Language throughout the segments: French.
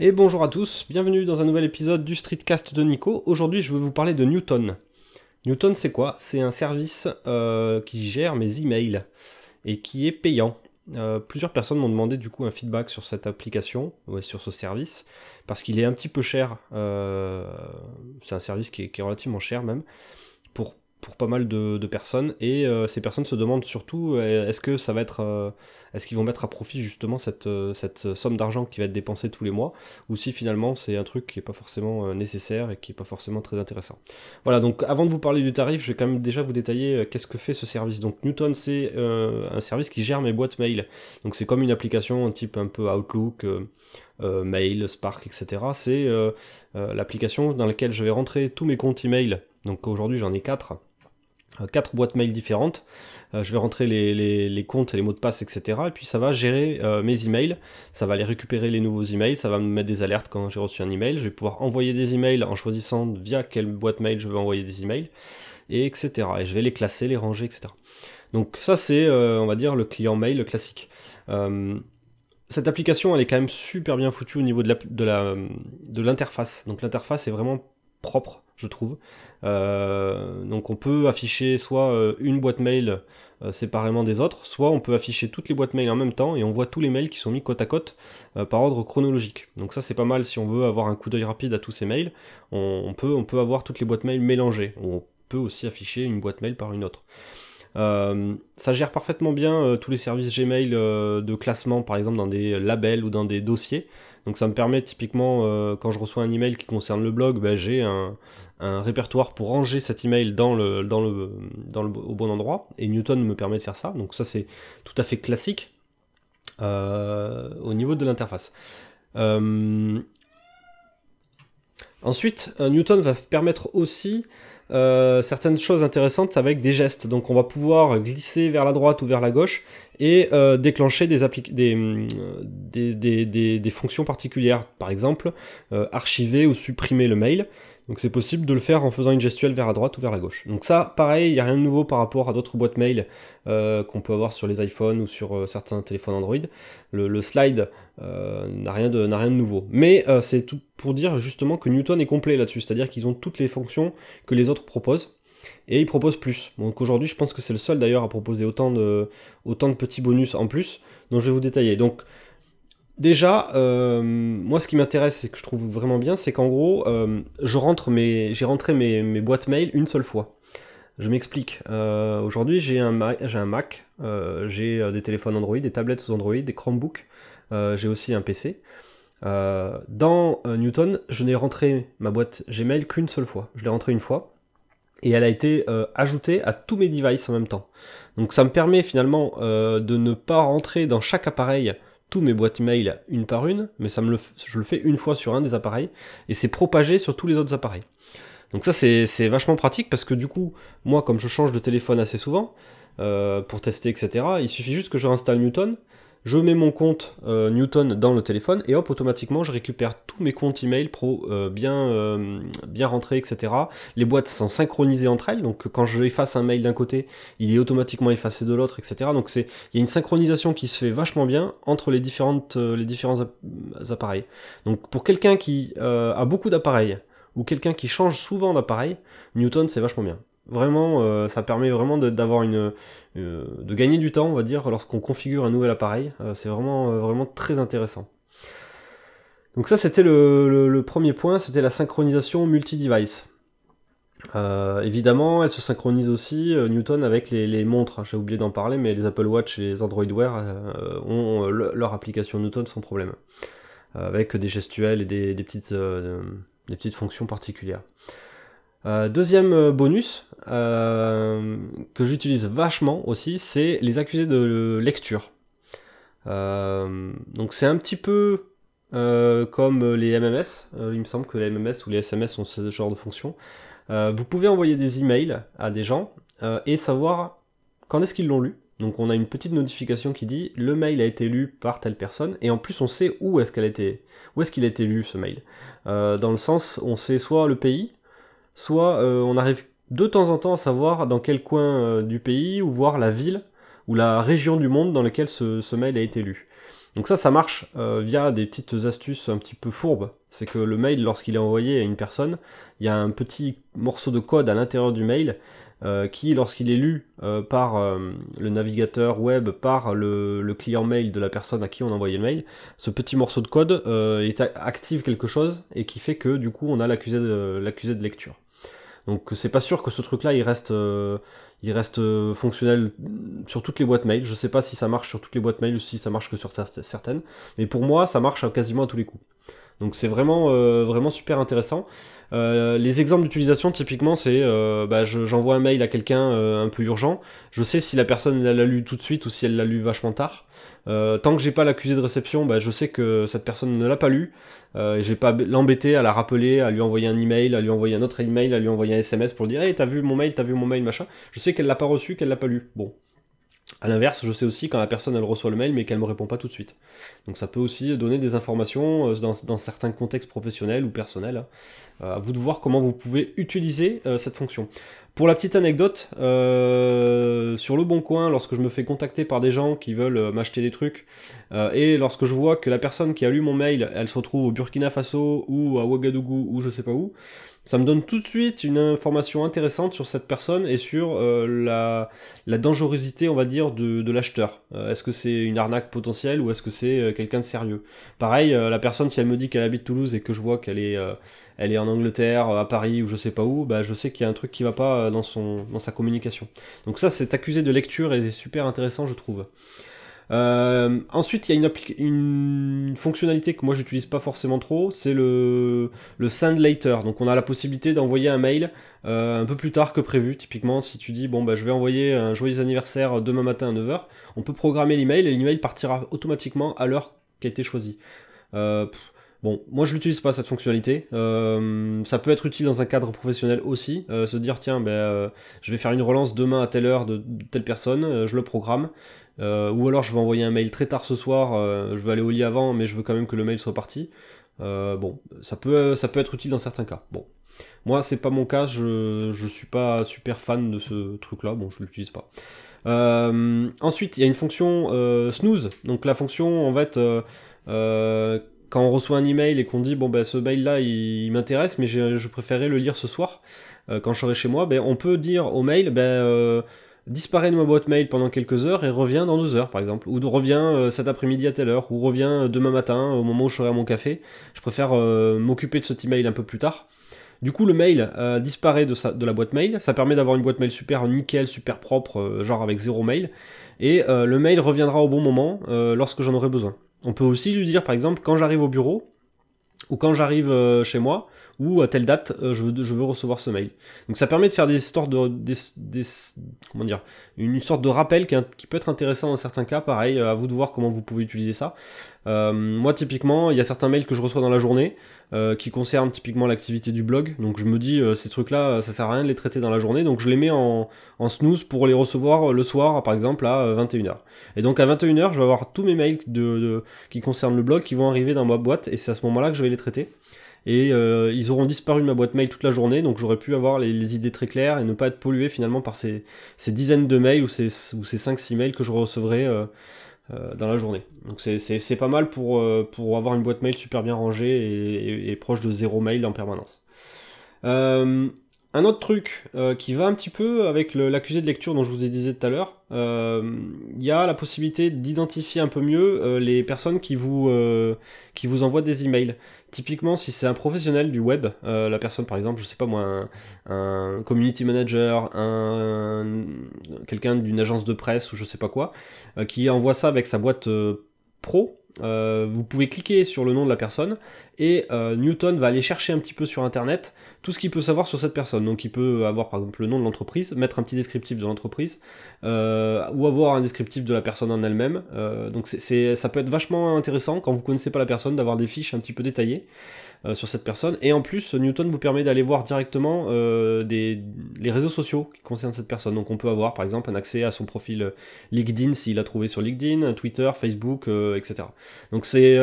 Et bonjour à tous, bienvenue dans un nouvel épisode du Streetcast de Nico. Aujourd'hui je vais vous parler de Newton. Newton c'est quoi? C'est un service euh, qui gère mes emails et qui est payant. Euh, plusieurs personnes m'ont demandé du coup un feedback sur cette application, ouais, sur ce service, parce qu'il est un petit peu cher. Euh, c'est un service qui est, relativement cher même, pour pas mal de, personnes et euh, ces personnes se demandent surtout euh, est-ce que ça va être euh, est-ce qu'ils vont mettre à profit justement cette, cette somme d'argent qui va être dépensée tous les mois ou si finalement c'est un truc qui est pas forcément nécessaire et qui est pas forcément très intéressant. Voilà donc avant de vous parler du tarif je vais quand même déjà vous détailler qu'est-ce que fait ce service. Donc Newton c'est un service qui gère mes boîtes mail donc c'est comme une application un type un peu Outlook Mail, Spark, etc. C'est l'application dans laquelle je vais rentrer tous mes comptes email. Donc aujourd'hui j'en ai 4 euh, quatre boîtes mail différentes. Euh, je vais rentrer les, comptes et les mots de passe, etc. Et puis ça va gérer euh, mes emails. Ça va aller récupérer les nouveaux emails. Ça va me mettre des alertes quand j'ai reçu un email. Je vais pouvoir envoyer des emails en choisissant via quelle boîte mail je veux envoyer des emails, et etc. Et je vais les classer, les ranger, etc. Donc ça c'est, on va dire, le client mail classique. cette application, elle est quand même super bien foutue au niveau de l'interface. De Donc l'interface est vraiment propre, je trouve. Euh, donc on peut afficher soit euh, une boîte mail euh, séparément des autres, soit on peut afficher toutes les boîtes mail en même temps et on voit tous les mails qui sont mis côte à côte par ordre chronologique. Donc ça c'est pas mal si on veut avoir un coup d'œil rapide à tous ces mails. On, peut, avoir toutes les boîtes mail mélangées. On peut aussi afficher une boîte mail par une autre. ça gère parfaitement bien tous les services Gmail de classement, par exemple dans des labels ou dans des dossiers. Donc ça me permet typiquement, quand je reçois un email qui concerne le blog, ben, j'ai un, répertoire pour ranger cet email dans le, dans le, dans le, au bon endroit. Et Newton me permet de faire ça. Donc ça c'est tout à fait classique euh, au niveau de l'interface. Euh, ensuite, Newton va permettre aussi euh, certaines choses intéressantes avec des gestes. Donc on va pouvoir glisser vers la droite ou vers la gauche et euh, déclencher des, des, des, fonctions particulières. Par exemple, euh, archiver ou supprimer le mail. Donc c'est possible de le faire en faisant une gestuelle vers la droite ou vers la gauche. Donc ça, pareil, il n'y a rien de nouveau par rapport à d'autres boîtes mail euh, qu'on peut avoir sur les iPhones ou sur euh, certains téléphones Android. Le, slide euh, n'a rien, de, nouveau. Mais c'est tout pour dire justement que Newton est complet là-dessus, c'est-à-dire qu'ils ont toutes les fonctions que les autres proposent. Et ils proposent plus. Donc aujourd'hui, je pense que c'est le seul d'ailleurs à proposer autant de, autant de petits bonus en plus, dont je vais vous détailler. Donc Déjà, euh, moi, ce qui m'intéresse et que je trouve vraiment bien, c'est qu'en gros, euh, j'ai rentré mes, boîtes mail une seule fois. Je m'explique. Euh, aujourd'hui, j'ai un, un Mac, j'ai des téléphones Android, des tablettes Android, des Chromebooks, j'ai aussi un PC. dans Newton, je n'ai rentré ma boîte Gmail qu'une seule fois. Je l'ai rentrée une fois et elle a été ajoutée à tous mes devices en même temps. Donc ça me permet finalement de ne pas rentrer dans chaque appareil tous mes boîtes mail une par une, mais ça me le, je le fais une fois sur un des appareils, et c'est propagé sur tous les autres appareils. Donc ça c'est vachement pratique parce que du coup, moi comme je change de téléphone assez souvent, euh, pour tester, etc., il suffit juste que je réinstalle Newton, je mets mon compte euh, Newton dans le téléphone et hop, automatiquement, je récupère tous mes comptes email pro euh, bien, euh, bien rentrés, etc. Les boîtes sont synchronisées entre elles, donc quand je efface un mail d'un côté, il est automatiquement effacé de l'autre, etc. Donc il y a une synchronisation qui se fait vachement bien entre les, différentes, les différents appareils. Donc pour quelqu'un qui a beaucoup d'appareils ou quelqu'un qui change souvent d'appareil, Newton c'est vachement bien. Vraiment, euh, ça permet vraiment d'avoir une, euh, de gagner du temps, on va dire, lorsqu'on configure un nouvel appareil. Euh, c'est vraiment, vraiment très intéressant. Donc ça, c'était le, premier point, c'était la synchronisation multi-device. évidemment, elle se synchronise aussi Newton avec les, montres. J'ai oublié d'en parler, mais les Apple Watch et les Android Wear ont leur application Newton sans problème, avec des gestuels et des, petites, des petites fonctions particulières. Euh, deuxième euh, bonus euh, que j'utilise vachement aussi, c'est les accusés de lecture. donc c'est un petit peu comme les MMS. il me semble que les MMS ou les SMS ont ce genre de fonction. vous pouvez envoyer des emails à des gens et savoir quand est-ce qu'ils l'ont lu. Donc on a une petite notification qui dit le mail a été lu par telle personne et en plus on sait où est-ce qu'elle a été, où est-ce qu'il a été lu ce mail. dans le sens on sait soit le pays, soit euh, on arrive de temps en temps à savoir dans quel coin euh, du pays ou voir la ville ou la région du monde dans lequel ce, mail a été lu. Donc ça, ça marche via des petites astuces un petit peu fourbes. C'est que le mail, lorsqu'il est envoyé à une personne, il y a un petit morceau de code à l'intérieur du mail euh, qui, lorsqu'il est lu euh, par euh, le navigateur web, par le, client mail de la personne à qui on a envoyé le mail, ce petit morceau de code active quelque chose et qui fait que du coup on a l'accusé de lecture. Donc c'est pas sûr que ce truc-là il reste, il reste fonctionnel sur toutes les boîtes mail. Je sais pas si ça marche sur toutes les boîtes mail ou si ça marche que sur certaines, mais pour moi ça marche quasiment à tous les coups. Donc c'est vraiment, vraiment super intéressant. Euh, les exemples d'utilisation, typiquement, c'est euh, bah, j'envoie un mail à quelqu'un euh, un peu urgent. Je sais si la personne l'a lu tout de suite ou si elle l'a lu vachement tard. Tant que j'ai pas l'accusé de réception, bah, je sais que cette personne ne l'a pas lu. Euh, vais pas l'embêter à la rappeler, à lui envoyer un email, à lui envoyer un autre email, à lui envoyer un SMS pour dire Hey, t'as vu mon mail, t'as vu mon mail, machin. Je sais qu'elle l'a pas reçu, qu'elle l'a pas lu. Bon, a l'inverse, je sais aussi quand la personne elle reçoit le mail mais qu'elle me répond pas tout de suite. Donc ça peut aussi donner des informations euh, dans, certains contextes professionnels ou personnels. Euh, à vous de voir comment vous pouvez utiliser euh, cette fonction. Pour la petite anecdote, sur le bon coin, lorsque je me fais contacter par des gens qui veulent m'acheter des trucs, et lorsque je vois que la personne qui a lu mon mail, elle se retrouve au Burkina Faso ou à Ouagadougou ou je sais pas où, ça me donne tout de suite une information intéressante sur cette personne et sur euh, la, la, dangerosité, on va dire, de, l'acheteur. Euh, est-ce que c'est une arnaque potentielle ou est-ce que c'est euh, quelqu'un de sérieux? Pareil, la personne, si elle me dit qu'elle habite Toulouse et que je vois qu'elle est, elle est en Angleterre, à Paris ou je sais pas où, bah, je sais qu'il y a un truc qui va pas dans, son, dans sa communication. Donc ça, c'est accusé de lecture et c'est super intéressant, je trouve. Euh, ensuite, il y a une, fonctionnalité que moi j'utilise pas forcément trop, c'est le, le send later. Donc on a la possibilité d'envoyer un mail euh, un peu plus tard que prévu. Typiquement, si tu dis bon bah je vais envoyer un joyeux anniversaire demain matin à 9h, on peut programmer l'email et l'email partira automatiquement à l'heure qui a été choisie. Euh, Bon, moi je l'utilise pas cette fonctionnalité. ça peut être utile dans un cadre professionnel aussi. se dire tiens, ben, je vais faire une relance demain à telle heure de telle personne, je le programme. Euh, ou alors je vais envoyer un mail très tard ce soir, euh, je vais aller au lit avant, mais je veux quand même que le mail soit parti. Euh, bon, ça peut, ça peut être utile dans certains cas. Bon, moi c'est pas mon cas, je, je suis pas super fan de ce truc-là, bon je l'utilise pas. ensuite, il y a une fonction snooze, donc la fonction en fait quand on reçoit un email et qu'on dit bon ben ce mail là il, m'intéresse mais je préférerais le lire ce soir quand je serai chez moi, ben on peut dire au mail ben disparaît de ma boîte mail pendant quelques heures et revient dans deux heures par exemple, ou revient euh, cet après-midi à telle heure, ou revient euh, demain matin au moment où je serai à mon café. Je préfère euh, m'occuper de cet email un peu plus tard. Du coup, le mail disparaît de, la boîte mail. Ça permet d'avoir une boîte mail super nickel, super propre, genre avec zéro mail. Et le mail reviendra au bon moment lorsque j'en aurai besoin. On peut aussi lui dire, par exemple, quand j'arrive au bureau, ou quand j'arrive chez moi, ou à telle date euh, je, veux, je, veux, recevoir ce mail. Donc ça permet de faire des histoires de, des, comment dire, une sorte de rappel qui, peut être intéressant dans certains cas. Pareil, euh, à vous de voir comment vous pouvez utiliser ça. Euh, moi typiquement, il y a certains mails que je reçois dans la journée qui concernent typiquement l'activité du blog. Donc je me dis ces trucs-là, ça sert à rien de les traiter dans la journée. Donc je les mets en, en snooze pour les recevoir le soir, par exemple à 21h. Et donc à 21h, je vais avoir tous mes mails de, de, qui concernent le blog qui vont arriver dans ma boîte et c'est à ce moment-là que je vais les traiter et euh, ils auront disparu de ma boîte mail toute la journée, donc j'aurais pu avoir les, idées très claires et ne pas être pollué finalement par ces, dizaines de mails ou ces, ou ces 5-6 mails que je recevrai euh, euh, dans la journée. Donc c'est pas mal pour, pour avoir une boîte mail super bien rangée et, proche de zéro mail en permanence. Un autre truc qui va un petit peu avec l'accusé de lecture dont je vous ai dit tout à l'heure, il y a la possibilité d'identifier un peu mieux les personnes qui vous, qui vous envoient des emails. Typiquement, si c'est un professionnel du web, euh, la personne par exemple, je sais pas moi, un, community manager, un, quelqu'un d'une agence de presse ou je sais pas quoi, euh, qui envoie ça avec sa boîte euh, pro, vous pouvez cliquer sur le nom de la personne et Newton va aller chercher un petit peu sur internet tout ce qu'il peut savoir sur cette personne. Donc il peut avoir par exemple le nom de l'entreprise, mettre un petit descriptif de l'entreprise, euh, ou avoir un descriptif de la personne en elle-même. Euh, donc c'est, ça peut être vachement intéressant quand vous connaissez pas la personne d'avoir des fiches un petit peu détaillées euh, sur cette personne. Et en plus, Newton vous permet d'aller voir directement des, les réseaux sociaux qui concernent cette personne. Donc on peut avoir par exemple un accès à son profil LinkedIn s'il a trouvé sur LinkedIn, Twitter, Facebook, etc. Donc c'est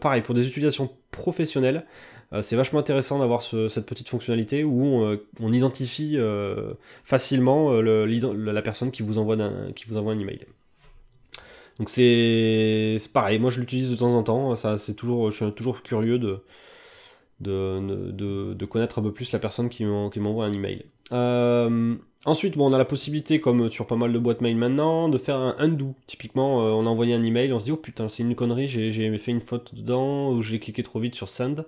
pareil pour des utilisations professionnelles. Euh, c'est vachement intéressant d'avoir cette petite fonctionnalité où on, euh, identifie euh, facilement la personne qui vous envoie, qui vous envoie un email. Donc c'est pareil, moi je l'utilise de temps en temps, ça, c'est toujours, je suis toujours curieux de, de, connaître un peu plus la personne qui m'envoie un email. Euh, ensuite, on a la possibilité, comme sur pas mal de boîtes mail maintenant, de faire un undo. Typiquement, euh, on a envoyé un email, on se dit oh putain, c'est une connerie, j'ai fait une faute dedans, ou j'ai cliqué trop vite sur send.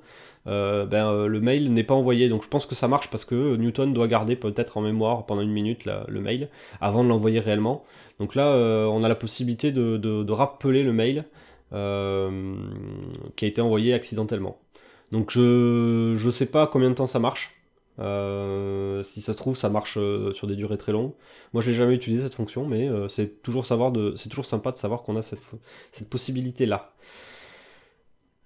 Euh, ben, le mail n'est pas envoyé. Donc je pense que ça marche parce que Newton doit garder peut-être en mémoire pendant une minute le mail avant de l'envoyer réellement. Donc là, on a la possibilité de rappeler le mail qui a été envoyé accidentellement. Donc je je sais pas combien de temps ça marche. Euh, si ça se trouve, ça marche euh, sur des durées très longues. Moi, je l'ai jamais utilisé cette fonction, mais euh, c'est toujours savoir de, c'est toujours sympa de savoir qu'on a cette, cette possibilité là.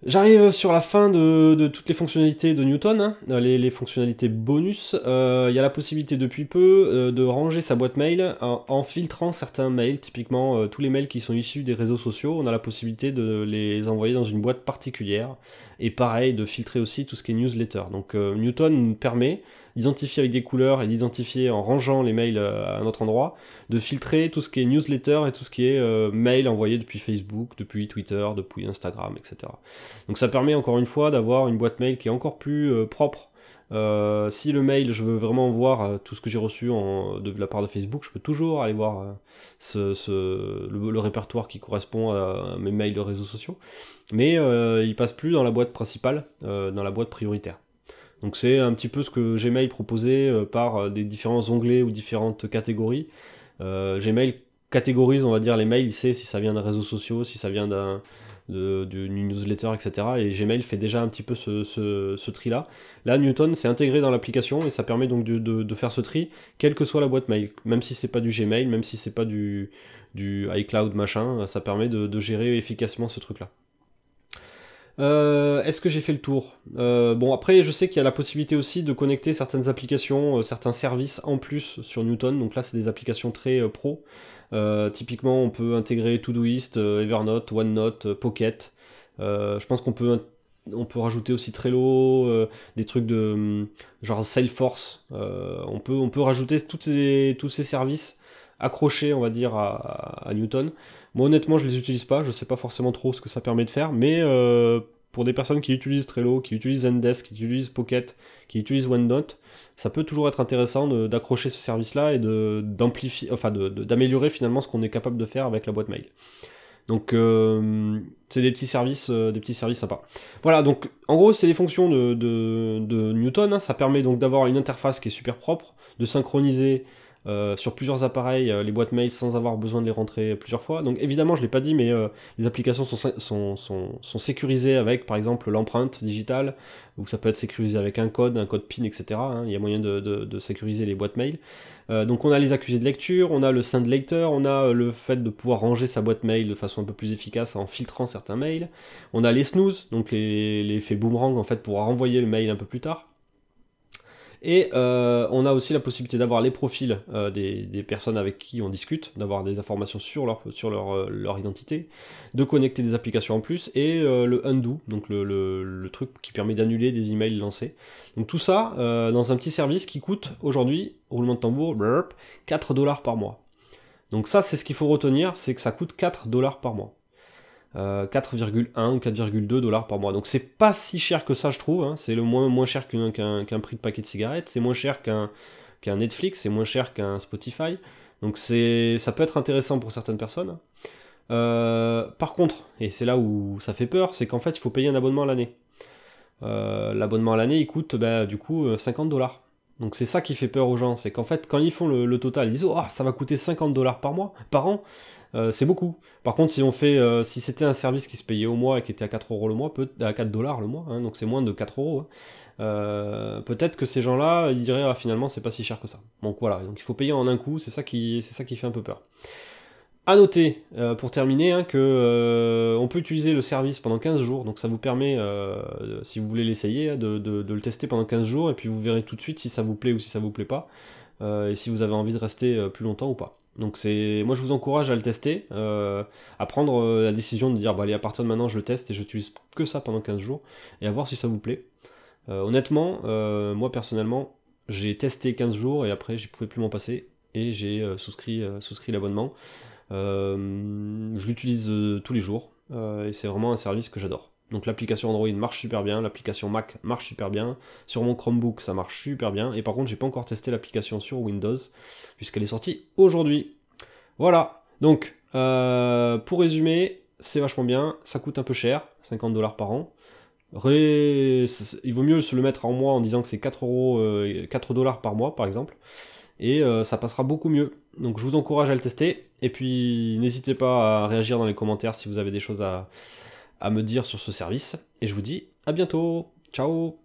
J'arrive sur la fin de, toutes les fonctionnalités de Newton, hein, les, fonctionnalités bonus. Il y a la possibilité depuis peu de ranger sa boîte mail en, filtrant certains mails, typiquement tous les mails qui sont issus des réseaux sociaux, on a la possibilité de les envoyer dans une boîte particulière et pareil de filtrer aussi tout ce qui est newsletter. Donc euh, Newton permet d'identifier avec des couleurs et d'identifier en rangeant les mails euh, à un autre endroit, de filtrer tout ce qui est newsletter et tout ce qui est euh, mail envoyé depuis Facebook, depuis Twitter, depuis Instagram, etc. Donc ça permet encore une fois d'avoir une boîte mail qui est encore plus propre euh, si le mail, je veux vraiment voir tout ce que j'ai reçu de la part de Facebook, je peux toujours aller voir ce, le, répertoire qui correspond à, mes mails de réseaux sociaux. Mais il passe plus dans la boîte principale, dans la boîte prioritaire. Donc c'est un petit peu ce que Gmail proposait par des différents onglets ou différentes catégories. Gmail catégorise, on va dire, les mails, il sait si ça vient d'un réseau social, si ça vient d'un d'une newsletter, etc. Et Gmail fait déjà un petit peu ce, tri-là. Là, Newton s'est intégré dans l'application et ça permet donc de, faire ce tri, quelle que soit la boîte mail. Même si c'est pas du Gmail, même si c'est pas du iCloud machin, ça permet de, gérer efficacement ce truc-là. Euh, est-ce que j'ai fait le tour euh, Bon, après, je sais qu'il y a la possibilité aussi de connecter certaines applications, euh, certains services en plus sur Newton. Donc là, c'est des applications très pro. Typiquement, on peut intégrer Todoist, Evernote, OneNote, Pocket. je pense qu'on peut on rajouter aussi Trello, des trucs de hum, genre Salesforce. on, peut, on rajouter toutes tous ces services accrochés, on va dire, à, Newton. Moi, honnêtement, je les utilise pas. Je sais pas forcément trop ce que ça permet de faire, mais pour des personnes qui utilisent Trello, qui utilisent Zendesk, qui utilisent Pocket, qui utilisent OneNote, ça peut toujours être intéressant d'accrocher ce service-là et d'amplifier, enfin d'améliorer finalement ce qu'on est capable de faire avec la boîte mail. Donc euh, c'est des petits services, euh, des petits services sympas. Voilà, donc en gros c'est les fonctions de, Newton. Hein. ça permet donc d'avoir une interface qui est super propre, de synchroniser euh, sur plusieurs appareils les boîtes mail sans avoir besoin de les rentrer plusieurs fois. Donc évidemment, je ne l'ai pas dit, mais les applications sont, sont, sécurisées avec par exemple l'empreinte digitale, ou ça peut être sécurisé avec un code, un code PIN, etc. Hein. Il y a moyen de, sécuriser les boîtes mail. Euh, donc on a les accusés de lecture, on a le send later, on a euh, le fait de pouvoir ranger sa boîte mail de façon un peu plus efficace en filtrant certains mails. On a les snooze, donc l'effet boomerang en fait pour renvoyer le mail un peu plus tard. Et euh, on a aussi la possibilité d'avoir les profils euh, des, personnes avec qui on discute, d'avoir des informations sur leur, sur leur, euh, identité, de connecter des applications en plus, et le undo, donc le, le, truc qui permet d'annuler des emails lancés. Donc tout ça dans un petit service qui coûte aujourd'hui, roulement de tambour, 4 dollars par mois. Donc ça c'est ce qu'il faut retenir, c'est que ça coûte 4 dollars par mois. 4,1 euh, ou 4,2 dollars par mois. Donc c'est pas si cher que ça, je trouve. Hein. C'est le moins, cher qu'un prix de paquet de cigarettes. C'est moins cher qu'un Netflix. C'est moins cher qu'un Spotify. Donc ça peut être intéressant pour certaines personnes. Euh, par contre, et c'est là où ça fait peur, c'est qu'en fait il faut payer un abonnement à l'année. Euh, l'abonnement à l'année il coûte bah, du coup 50 dollars. Donc c'est ça qui fait peur aux gens, c'est qu'en fait quand ils font le, total, ils disent oh ça va coûter 50 dollars par mois, par an. Euh, c'est beaucoup. Par contre, si on fait, euh, si c'était un service qui se payait au mois et qui était à 4 euros le mois, à 4 dollars le mois, hein, donc c'est moins de 4 euros. Hein, euh, peut-être que ces gens-là, ils diraient ah, finalement c'est pas si cher que ça. Donc voilà, donc il faut payer en un coup, c'est ça qui, c'est ça qui fait un peu peur. À noter, pour terminer, hein, on peut utiliser le service pendant 15 jours, donc ça vous permet, si vous voulez l'essayer, de, de, le tester pendant 15 jours, et puis vous verrez tout de suite si ça vous plaît ou si ça vous plaît pas, et si vous avez envie de rester plus longtemps ou pas. Donc c'est, moi je vous encourage à le tester, euh, à prendre euh, la décision de dire bah allez à partir de maintenant je le teste et j'utilise que ça pendant 15 jours et à voir si ça vous plaît. Euh, honnêtement, moi personnellement, j'ai testé 15 jours et après je pouvais plus m'en passer et j'ai souscrit l'abonnement je l'utilise tous les jours et c'est vraiment un service que j'adore. Donc l'application Android marche super bien, l'application Mac marche super bien, sur mon Chromebook ça marche super bien, et par contre j'ai pas encore testé l'application sur Windows, puisqu'elle est sortie aujourd'hui. Voilà, donc pour résumer, c'est vachement bien, ça coûte un peu cher, 50 dollars par an. Il vaut mieux se le mettre en mois en disant que c'est 4, euros, 4 dollars par mois par exemple, et euh, ça passera beaucoup mieux. Donc je vous encourage à le tester, et puis n'hésitez pas à réagir dans les commentaires si vous avez des choses à, me dire sur ce service, et je vous dis à bientôt, ciao